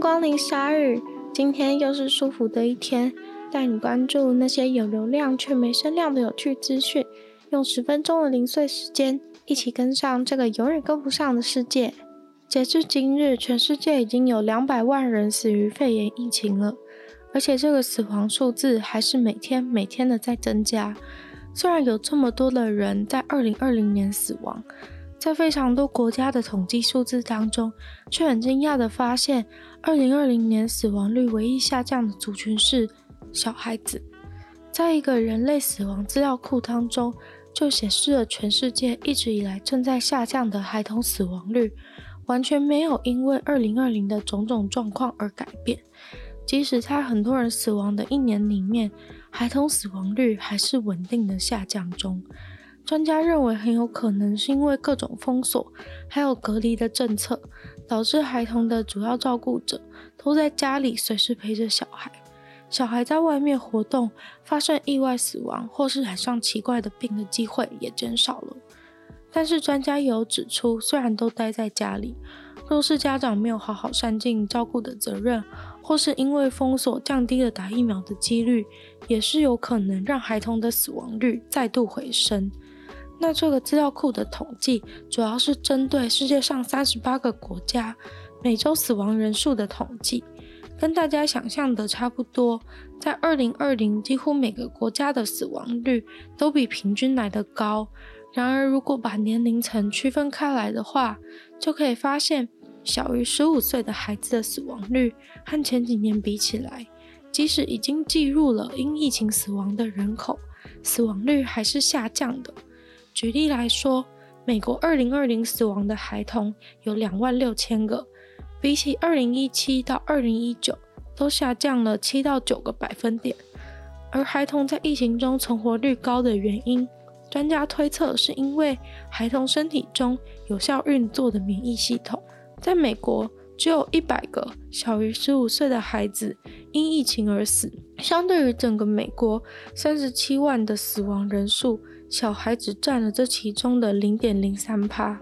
光临鲨日，今天又是舒服的一天，带你关注那些有流量却没声量的有趣资讯，用十分钟的零碎时间，一起跟上这个永远跟不上的世界。截至今日，全世界已经有两百万人死于肺炎疫情了，而且这个死亡数字还是每天每天的在增加。虽然有这么多的人在二零二零年死亡。在非常多国家的统计数字当中，却很惊讶地发现，2020年死亡率唯一下降的族群是小孩子。在一个人类死亡资料库当中，就显示了全世界一直以来正在下降的孩童死亡率，完全没有因为2020的种种状况而改变。即使在很多人死亡的一年里面，孩童死亡率还是稳定的下降中。专家认为，很有可能是因为各种封锁还有隔离的政策，导致孩童的主要照顾者都在家里随时陪着小孩，小孩在外面活动发生意外死亡或是染上奇怪的病的机会也减少了。但是专家也有指出，虽然都待在家里，若是家长没有好好善尽照顾的责任，或是因为封锁降低了打疫苗的几率，也是有可能让孩童的死亡率再度回升。那这个资料库的统计主要是针对世界上三十八个国家每周死亡人数的统计，跟大家想象的差不多。在二零二零，几乎每个国家的死亡率都比平均来得高。然而，如果把年龄层区分开来的话，就可以发现，小于十五岁的孩子的死亡率和前几年比起来，即使已经计入了因疫情死亡的人口，死亡率还是下降的。举例来说，美国2020死亡的孩童有2万六千个，比起2017到2019都下降了7到9个百分点。而孩童在疫情中存活率高的原因，专家推测是因为孩童身体中有效运作的免疫系统。在美国，只有一百个小于15岁的孩子因疫情而死，相对于整个美国37万的死亡人数。小孩只占了这其中的零点零三趴，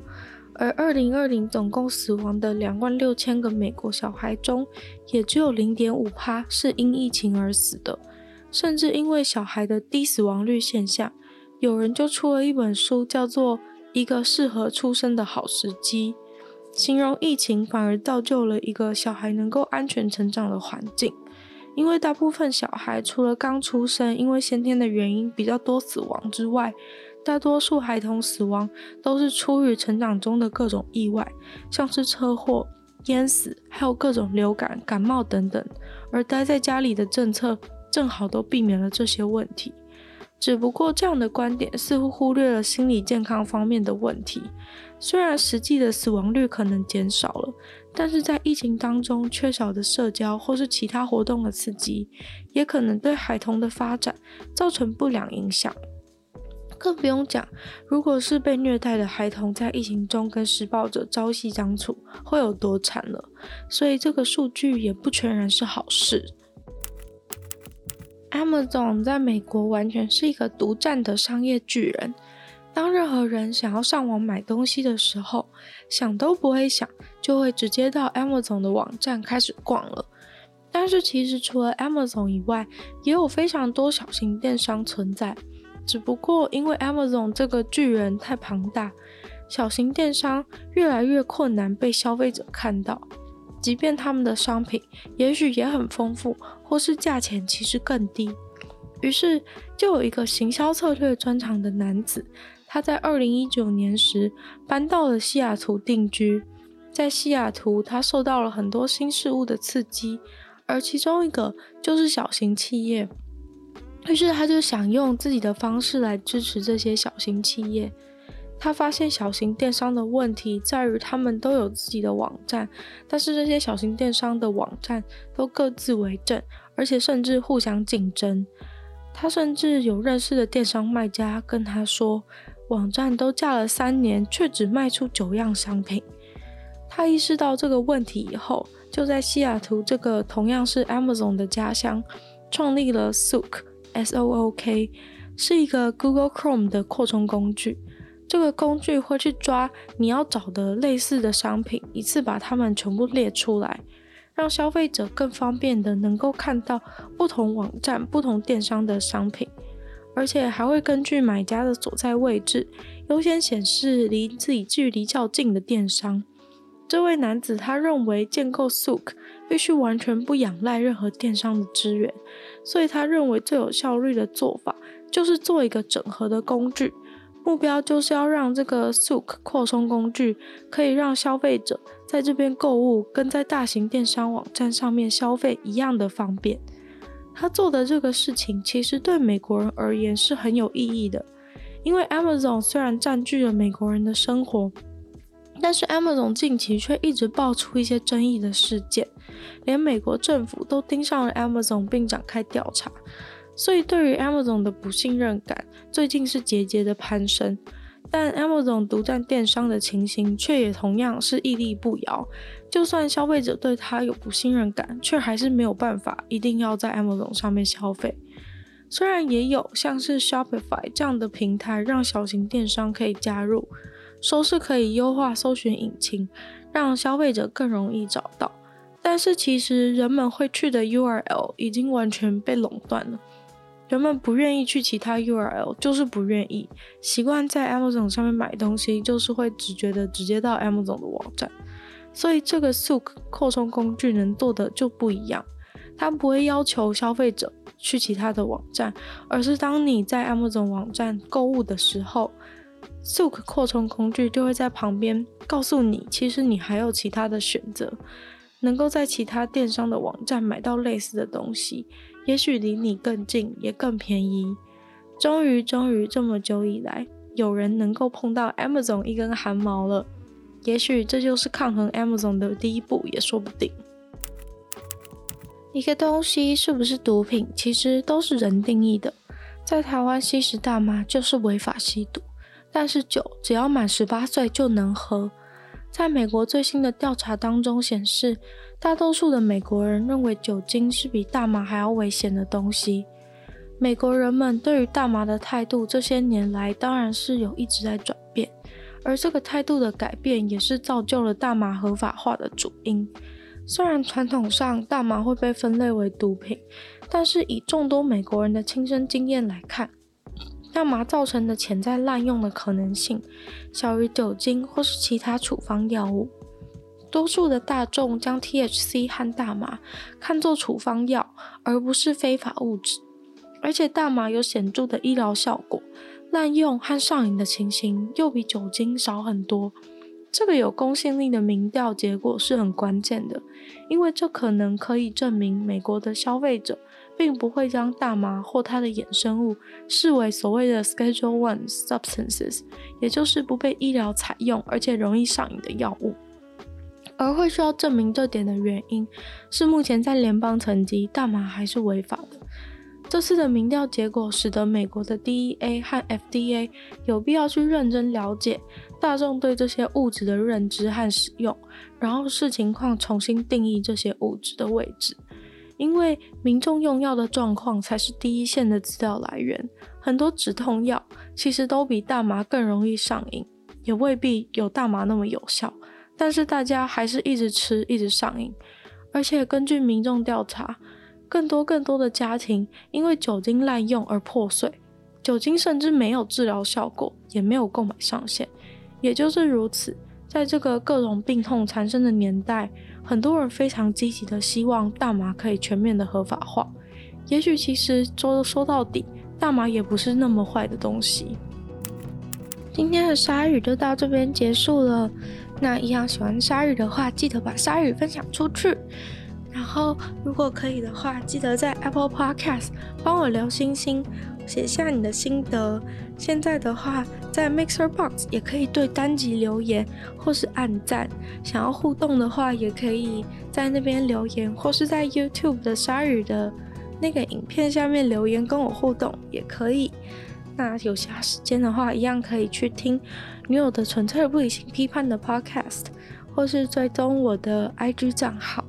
而二零二零总共死亡的两万六千个美国小孩中，也只有零点五趴是因疫情而死的。甚至因为小孩的低死亡率现象，有人就出了一本书，叫做《一个适合出生的好时机》，形容疫情反而造就了一个小孩能够安全成长的环境。因为大部分小孩除了刚出生，因为先天的原因比较多死亡之外，大多数孩童死亡都是出于成长中的各种意外，像是车祸、淹死，还有各种流感、感冒等等。而待在家里的政策正好都避免了这些问题。只不过这样的观点似乎忽略了心理健康方面的问题。虽然实际的死亡率可能减少了，但是在疫情当中缺少的社交或是其他活动的刺激，也可能对孩童的发展造成不良影响。更不用讲，如果是被虐待的孩童在疫情中跟施暴者朝夕相处，会有多惨了。所以这个数据也不全然是好事。Amazon 在美国完全是一个独占的商业巨人。当任何人想要上网买东西的时候，想都不会想，就会直接到 Amazon 的网站开始逛了。但是其实除了 Amazon 以外，也有非常多小型电商存在。只不过因为 Amazon 这个巨人太庞大，小型电商越来越困难被消费者看到。即便他们的商品也许也很丰富，或是价钱其实更低。于是就有一个行销策略专长的男子。他在二零一九年时搬到了西雅图定居，在西雅图，他受到了很多新事物的刺激，而其中一个就是小型企业。于是他就想用自己的方式来支持这些小型企业。他发现小型电商的问题在于他们都有自己的网站，但是这些小型电商的网站都各自为政，而且甚至互相竞争。他甚至有认识的电商卖家跟他说。网站都架了三年，却只卖出九样商品。他意识到这个问题以后，就在西雅图这个同样是 Amazon 的家乡，创立了 Sook（S-O-O-K），是一个 Google Chrome 的扩充工具。这个工具会去抓你要找的类似的商品，一次把它们全部列出来，让消费者更方便的能够看到不同网站、不同电商的商品，而且还会根据买家的所在位置，优先显示离自己距离较近的电商。这位男子他认为建构 Souk 必须完全不仰赖任何电商的支援，所以他认为最有效率的做法就是做一个整合的工具。目标就是要让这个 Souk 扩充工具可以让消费者在这边购物，跟在大型电商网站上面消费一样的方便。他做的这个事情其实对美国人而言是很有意义的，因为 Amazon 虽然占据了美国人的生活，但是 Amazon 近期却一直爆出一些争议的事件，连美国政府都盯上了 Amazon 并展开调查。所以，对于 Amazon 的不信任感最近是节节的攀升，但 Amazon 独占电商的情形却也同样是屹立不摇。就算消费者对它有不信任感，却还是没有办法一定要在 Amazon 上面消费。虽然也有像是 Shopify 这样的平台，让小型电商可以加入，说是可以优化搜寻引擎，让消费者更容易找到，但是其实人们会去的 URL 已经完全被垄断了。人们不愿意去其他 URL，就是不愿意。习惯在 Amazon 上面买东西，就是会直觉的直接到 Amazon 的网站。所以这个 Souq 扩充工具能做的就不一样，它不会要求消费者去其他的网站，而是当你在 Amazon 网站购物的时候，Souq 扩充工具就会在旁边告诉你，其实你还有其他的选择，能够在其他电商的网站买到类似的东西。也许离你更近，也更便宜。终于，终于这么久以来，有人能够碰到 Amazon 一根汗毛了。也许这就是抗衡 Amazon 的第一步，也说不定。一个东西是不是毒品，其实都是人定义的。在台湾吸食大麻就是违法吸毒，但是酒只要满十八岁就能喝。在美国最新的调查当中显示，大多数的美国人认为酒精是比大麻还要危险的东西。美国人们对于大麻的态度这些年来当然是有一直在转变，而这个态度的改变也是造就了大麻合法化的主因。虽然传统上大麻会被分类为毒品，但是以众多美国人的亲身经验来看，大麻造成的潜在滥用的可能性小于酒精或是其他处方药物。多数的大众将 THC 和大麻看作处方药，而不是非法物质。而且大麻有显著的医疗效果，滥用和上瘾的情形又比酒精少很多。这个有公信力的民调结果是很关键的，因为这可能可以证明美国的消费者并不会将大麻或它的衍生物视为所谓的 Schedule One substances，也就是不被医疗采用而且容易上瘾的药物。而会需要证明这点的原因是，目前在联邦层级，大麻还是违法的。这次的民调结果使得美国的 DEA 和 FDA 有必要去认真了解大众对这些物质的认知和使用，然后视情况重新定义这些物质的位置。因为民众用药的状况才是第一线的资料来源，很多止痛药其实都比大麻更容易上瘾，也未必有大麻那么有效。但是大家还是一直吃，一直上瘾，而且根据民众调查，更多更多的家庭因为酒精滥用而破碎，酒精甚至没有治疗效果，也没有购买上限。也就是如此，在这个各种病痛缠身的年代，很多人非常积极的希望大麻可以全面的合法化。也许其实说说到底，大麻也不是那么坏的东西。今天的鲨鱼就到这边结束了。那一样喜欢鲨鱼的话，记得把鲨鱼分享出去。然后，如果可以的话，记得在 Apple Podcast 帮我留星星，写下你的心得。现在的话，在 Mixer Box 也可以对单集留言或是按赞。想要互动的话，也可以在那边留言，或是在 YouTube 的鲨鱼的那个影片下面留言跟我互动也可以。那有暇时间的话，一样可以去听女友的纯粹不理性批判的 Podcast，或是追踪我的 IG 账号。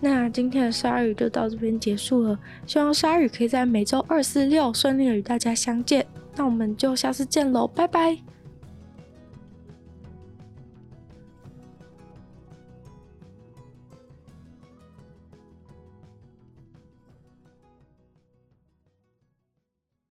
那今天的鲨鱼就到这边结束了，希望鲨鱼可以在每周二、四、六顺利的与大家相见。那我们就下次见喽，拜拜。